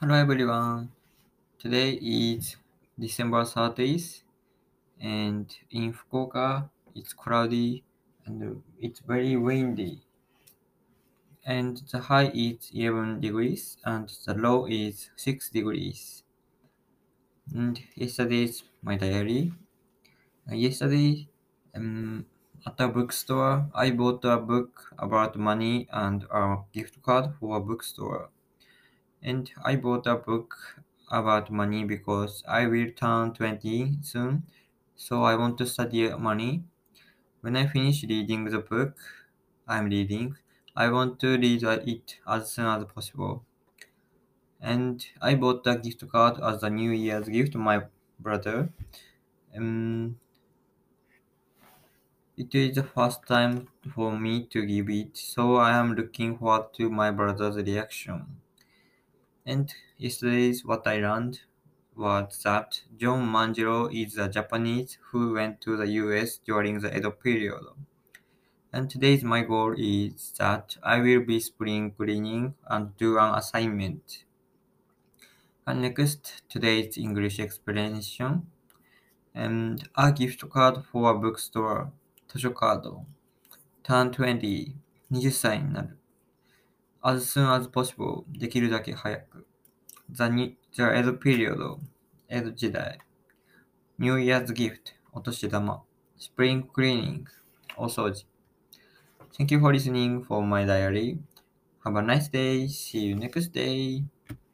Hello everyone. Today is December 30th and in Fukuoka it's cloudy and it's very windy. And the high is 11 degrees and the low is 6 degrees. And yesterday's my diary. Uh, yesterday um, at a bookstore I bought a book about money and a gift card for a bookstore. And I bought a book about money because I will turn 20 soon, so I want to study money. When I finish reading the book I'm reading, I want to read it as soon as possible. And I bought a gift card as a New Year's gift to my brother. Um, it is the first time for me to give it, so I am looking forward to my brother's reaction. And yesterday's what I learned was that John Manjiro is a Japanese who went to the US during the Edo period. And today's my goal is that I will be spring cleaning and do an assignment. And next, today's English explanation. And a gift card for a bookstore. 図書カード。turn 20。20歳になる。 As soon as possible できるだけ早く the, new, the Edo period 江戸時代 New Year's gift お年玉 Spring cleaning お掃除 Thank you for listening for my diary. Have a nice day. See you next day.